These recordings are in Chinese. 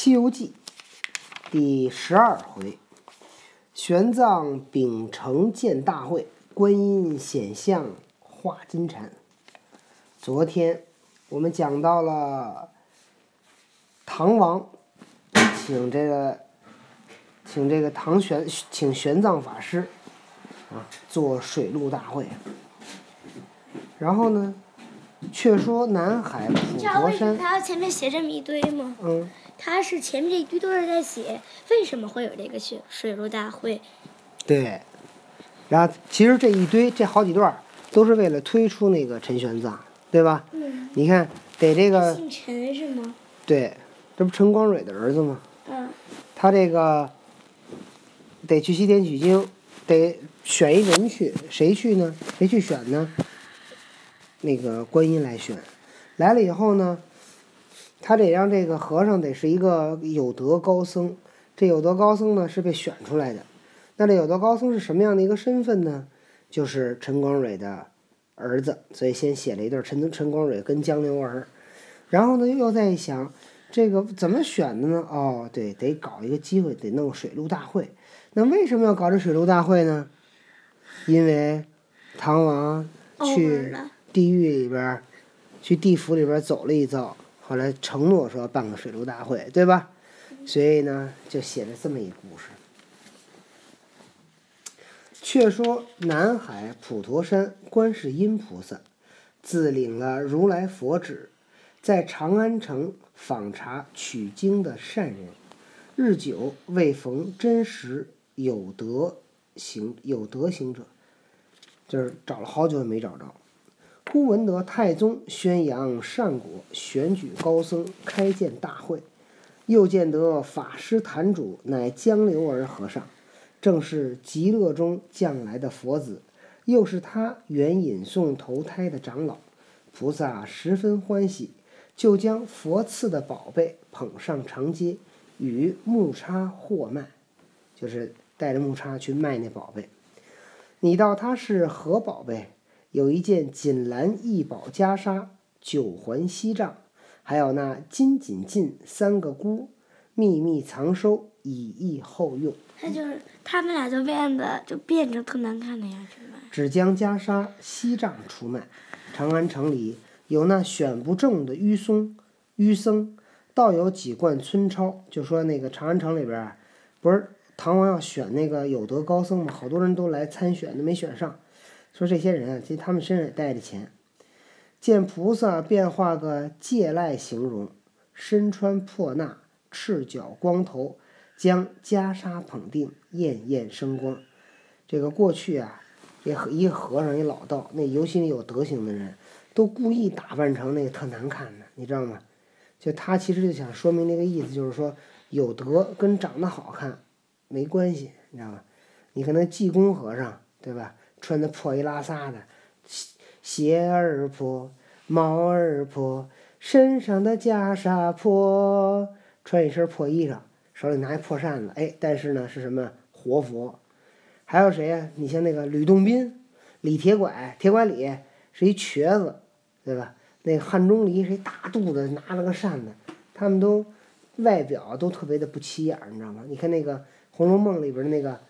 西游记》第十二回，玄奘秉承见大会，观音显像化金蝉。昨天我们讲到了唐王请这个请这个唐玄请玄奘法师啊做水陆大会，然后呢，却说南海普你知道陀山，为什么他前面写这么一堆吗？嗯。他是前面这一堆都是在写为什么会有这个水水陆大会。对，然后其实这一堆这好几段都是为了推出那个陈玄奘，对吧？嗯。你看，得这个姓陈是吗？对，这不陈光蕊的儿子吗？嗯。他这个得去西天取经，得选一人去，谁去呢？谁去选呢？那个观音来选，来了以后呢，他得让这个和尚得是一个有德高僧，这有德高僧呢是被选出来的。那这有德高僧是什么样的一个身份呢？就是陈光蕊的儿子，所以先写了一段陈陈光蕊跟江流儿，然后呢又在想这个怎么选的呢？哦，对，得搞一个机会，得弄水陆大会。那为什么要搞这水陆大会呢？因为唐王去。地狱里边儿，去地府里边儿走了一遭，后来承诺说办个水陆大会，对吧？所以呢，就写了这么一故事。却说南海普陀山观世音菩萨，自领了如来佛旨，在长安城访查取经的善人，日久未逢真实有德行有德行者，就是找了好久也没找着。忽闻得太宗宣扬善果，选举高僧，开建大会。又见得法师坛主乃江流儿和尚，正是极乐中降来的佛子，又是他原引送投胎的长老。菩萨十分欢喜，就将佛赐的宝贝捧上长街，与木叉货卖，就是带着木叉去卖那宝贝。你道他是何宝贝？有一件锦兰异宝袈裟，九环锡杖，还有那金锦禁三个箍，秘密藏收，以逸后用。他就是他们俩就变得就变成特难看的样子了。只将袈裟、锡杖出卖。长安城里有那选不中的愚松、愚僧，倒有几贯村钞。就说那个长安城里边儿，不是唐王要选那个有德高僧吗？好多人都来参选都，没选上。说这些人啊，其实他们身上也带着钱。见菩萨变化个借赖形容，身穿破衲，赤脚光头，将袈裟捧定，艳艳生光。这个过去啊，这和一个和尚一老道，那尤其那有德行的人，都故意打扮成那个特难看的，你知道吗？就他其实就想说明那个意思，就是说有德跟长得好看没关系，你知道吗？你可能济公和尚，对吧？穿的破衣拉撒的，鞋鞋儿破，帽儿破，身上的袈裟破，穿一身破衣裳，手里拿一破扇子，哎，但是呢是什么活佛？还有谁呀、你像那个吕洞宾，李铁拐，铁拐李是一瘸子，对吧？那汉钟离是一大肚子，拿了个扇子，他们都外表都特别的不起眼，你知道吗？你看那个《红楼梦》里边儿那个，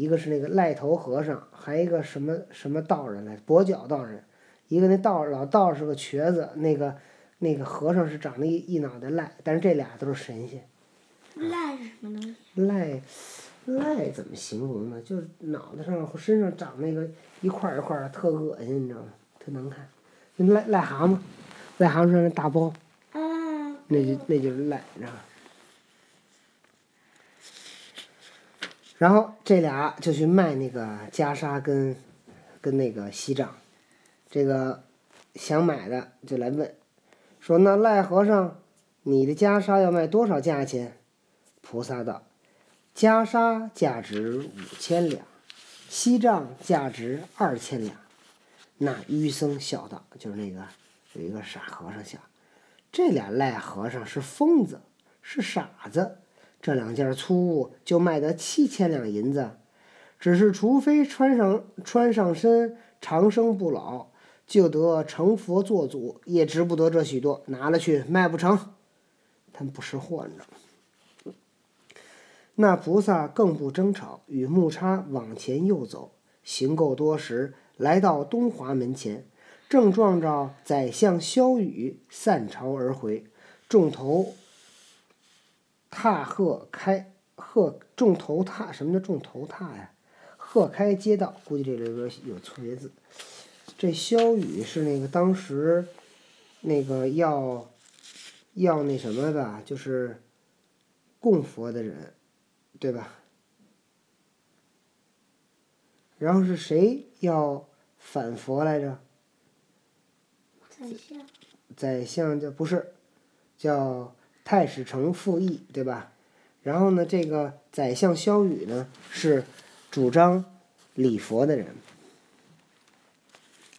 一个是那个赖头和尚，还一个什么什么道人来，跛脚道人，一个那道老道是个瘸子，那个那个和尚是长得一一脑袋赖，但是这俩都是神仙。赖是什么东西？赖，赖怎么形容呢？就是脑袋上和身上长那个一块儿一块儿的，特恶心，你知道吗？特难看。那癞癞蛤蟆，癞蛤蟆上那大包，啊。那就那就是癞，你知道吗？然后这俩就去卖那个袈裟跟跟那个锡杖，这个想买的就来问，说那赖和尚，你的袈裟要卖多少价钱？菩萨道：袈裟价值五千两，锡杖价值二千两。那愚僧笑道：“就是那个有一个傻和尚笑，这俩赖和尚是疯子，是傻子。这两件粗物就卖得七千两银子，只是除非穿上穿上身长生不老，就得成佛做祖，也值不得这许多。拿了去卖不成，他们不识货，你知道？那菩萨更不争吵，与木叉往前又走，行够多时，来到东华门前，正撞着宰相萧雨散朝而回，众头踏鹤开鹤，重头踏什么叫重头踏呀？鹤开街道，估计这里边有错别字。这萧雨是那个当时那个要要那什么的，就是供佛的人，对吧？然后是谁要反佛来着？宰相。宰相叫不是，叫太史丞傅毅，对吧？然后呢，这个宰相萧雨呢是主张礼佛的人。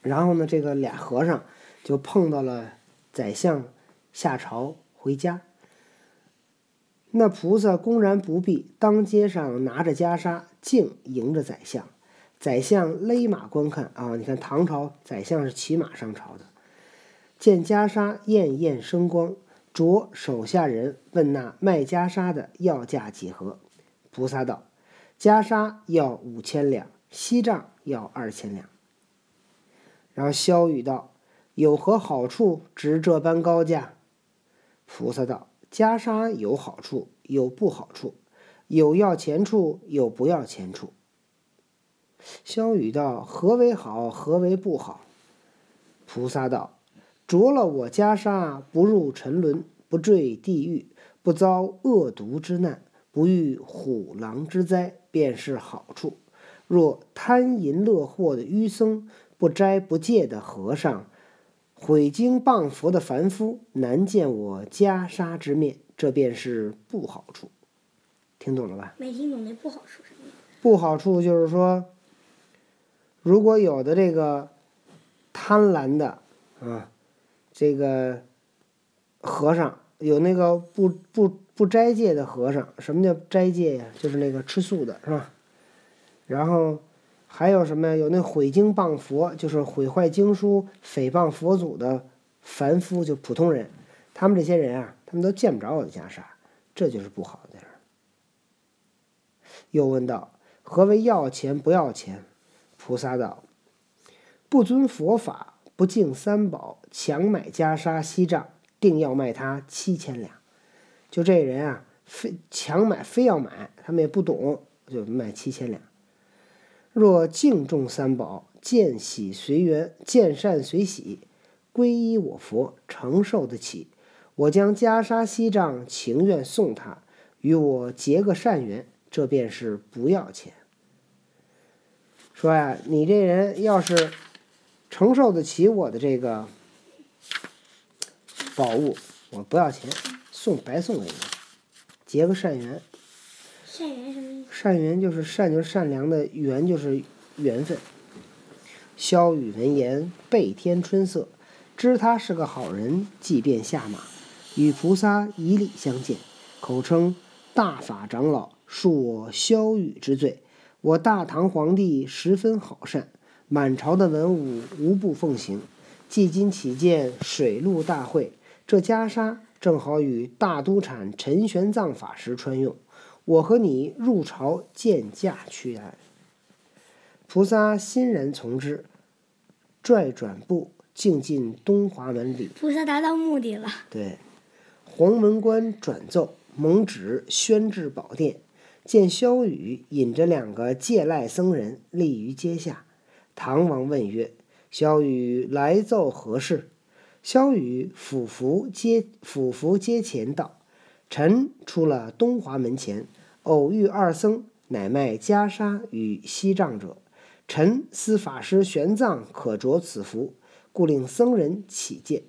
然后呢，这个俩和尚就碰到了宰相下朝回家。那菩萨公然不避，当街上拿着袈裟，径迎着宰相。宰相勒马观看啊，你看唐朝宰相是骑马上朝的。见袈裟艳艳生光，着手下人问那卖袈裟的要价几何？菩萨道：“袈裟要五千两，锡杖要二千两。”然后萧雨道：“有何好处值这般高价？”菩萨道：“袈裟有好处，有不好处，有要钱处，有不要钱处。”萧雨道：“何为好？何为不好？”菩萨道：“着了我袈裟，不入沉沦，不坠地狱，不遭恶毒之难，不遇虎狼之灾，便是好处。若贪淫乐祸的愚僧，不斋不戒的和尚，毁经谤佛的凡夫，难见我袈裟之面，这便是不好处。听懂了吧？没听懂那不好处什么？不好处就是说，如果有的这个贪婪的啊，这个和尚有那个不不不斋戒的和尚，什么叫斋戒呀？就是那个吃素的，是吧？然后还有什么呀？有那毁经谤佛，就是毁坏经书、诽谤佛祖的凡夫，就普通人。他们这些人啊，他们都见不着我的袈裟，这就是不好的地儿。又问道：“何为要钱不要钱？”菩萨道：“不遵佛法，不敬三宝，强买袈裟锡杖，定要卖他七千两。就这人啊，非强买，非要买，他们也不懂，就卖七千两。若敬重三宝，见喜随缘，见善随喜，皈依我佛，承受得起。我将袈裟锡杖情愿送他，与我结个善缘，这便是不要钱。说呀，你这人要是承受得起我的这个宝物，我不要钱，送白送给你，结个善缘。善缘什么意思？善缘就是善，就是善良的缘，就是缘分。萧雨闻言，倍添春色，知他是个好人，即便下马，与菩萨以礼相见，口称大法长老恕我萧雨之罪。我大唐皇帝十分好善，满朝的文武无不奉行。迄今起见水陆大会，这袈裟正好与大都产陈玄奘法师穿用。我和你入朝见驾去来。菩萨欣然从之，拽转步，径进东华门里。菩萨达到目的了。对，黄门官转奏，蒙旨宣至宝殿。见萧雨引着两个借赖僧人立于阶下，唐王问曰：“萧雨来奏何事？”萧雨俯伏阶俯伏阶前道：“臣出了东华门前，偶遇二僧，乃卖袈裟与锡杖者。臣思法师玄奘可着此服，故令僧人起见。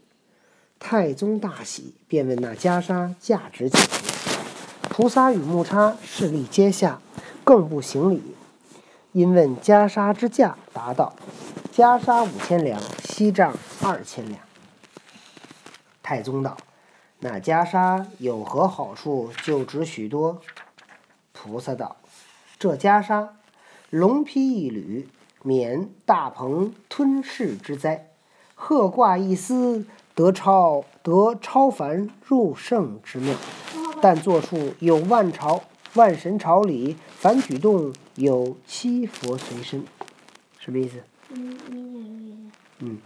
太宗大喜，便问那袈裟价值几何。菩萨与木叉势力阶下，更不行礼。因问袈裟之价，答道：“袈裟五千两，锡杖二千两。”太宗道：“那袈裟有何好处，就值许多？”菩萨道：“这袈裟，龙披一缕，免大鹏吞噬之灾；鹤挂一丝，得超得超凡入圣之妙。但做处有万朝万神朝礼，凡举动有七佛随身，什么意思？嗯，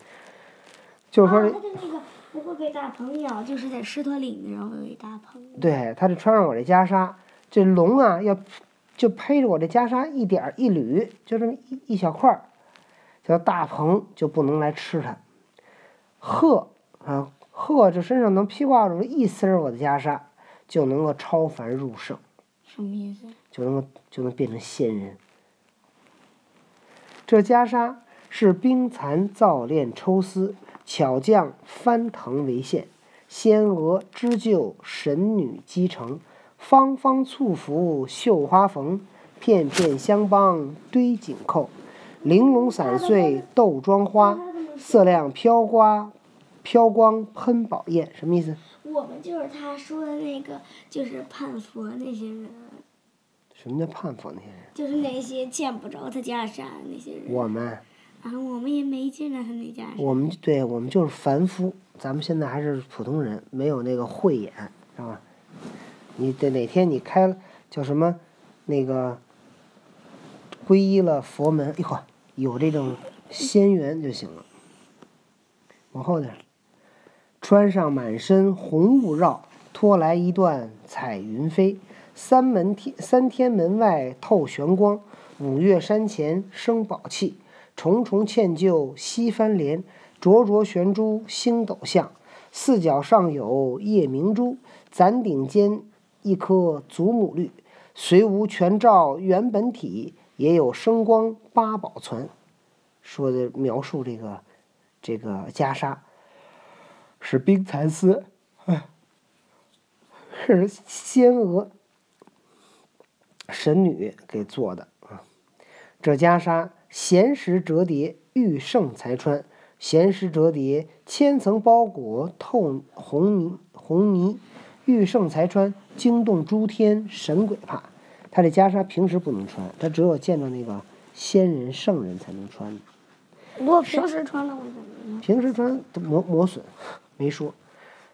就是说他的那个不会被大鹏咬，就是在狮驼岭的时候有一大鹏。对，他就穿上我这袈裟，这龙啊要就披着我这袈裟一点儿一缕，就这么一一小块儿，叫大鹏就不能来吃它。鹤啊，鹤这身上能披挂着一丝儿我的袈裟，就能够超凡入圣，什么意思？就能够就能变成仙人。这袈裟是冰蚕造炼抽丝，巧匠翻腾为线，仙娥织就，神女机成，方方簇服绣花缝，片片香帮堆锦扣，玲珑散碎豆妆花，色亮飘刮飘光喷宝焰，什么意思？我们就是他说的那个，就是叛佛那些人，什么叫叛佛那些人？就是那些见不着他袈裟的那些人。我们，然后我们也没见着他那袈裟。我们对我们就是凡夫，咱们现在还是普通人，没有那个慧眼，知道吧？你得哪天你开了叫什么，那个皈依了佛门，哎呦，有这种仙缘就行了。往后点儿，穿上满身红雾绕，拖来一段彩云飞。三门天三天门外透玄光，五岳山前生宝气。重重嵌就西翻莲，灼灼悬珠星斗象。四角上有夜明珠，攒顶间一颗祖母绿。虽无全照原本体，也有生光八宝存。说的描述这个这个袈裟是冰蚕丝，哎，是仙娥神女给做的啊。这袈裟闲时折叠，遇圣才穿；闲时折叠，千层包裹透红泥红泥。遇圣才穿，惊动诸天神鬼怕。他这袈裟平时不能穿，他只有见到那个仙人圣人才能穿。我平时穿了会怎么样？平时穿磨磨损，没说。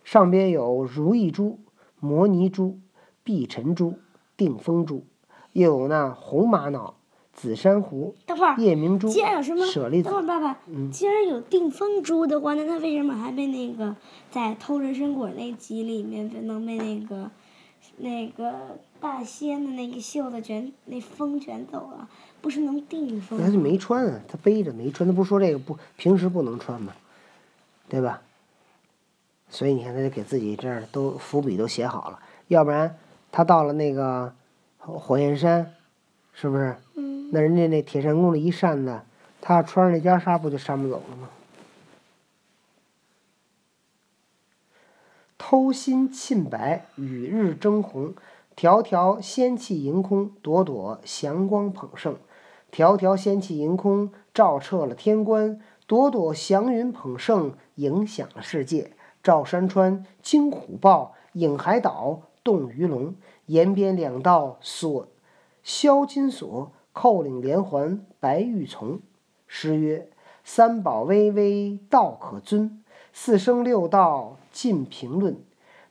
上边有如意珠、摩尼珠、碧尘珠、定风珠，又有那红玛瑙、紫珊瑚、等会儿，夜明珠、既然有什么？舍利子等会。儿，爸爸，既然有定风珠的话，那他为什么还被那个在偷人参果那集里面被能被那个那个大仙的那个袖子卷那风卷走了？不是能定风他就？没穿啊，他背着没穿，他不是说这个不平时不能穿吗？对吧？所以你看，他就给自己这儿都伏笔都写好了，要不然他到了那个火火焰山，是不是？嗯，那人家那铁扇公主一扇子，他要穿上那袈裟，不就扇不走了吗？偷心沁白，与日争红，条条仙气盈空，朵朵祥光捧盛。条条仙气盈空，照彻了天关；朵朵祥云捧盛，影响了世界。照山川惊虎豹，影海岛动鱼龙。沿边两道锁销金锁，扣领连环白玉琮。诗曰：“三宝巍巍道可尊，四声六道尽评论。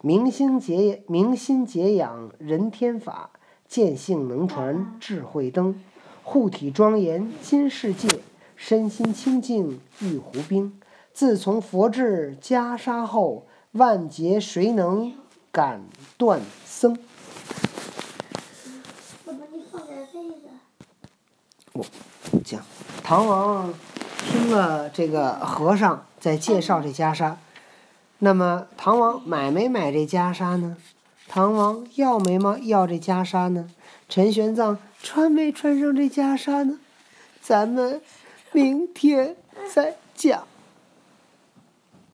明心解明心解养人天法，见性能传智慧灯。护体庄严金世界，身心清净玉壶冰。自从佛制袈裟后，万劫谁能敢断僧？”我，讲，唐王听了这个和尚在介绍这袈裟，那么唐王买没买这袈裟呢？唐王要没吗？要这袈裟呢？陈玄奘穿没穿上这袈裟呢？咱们明天再讲。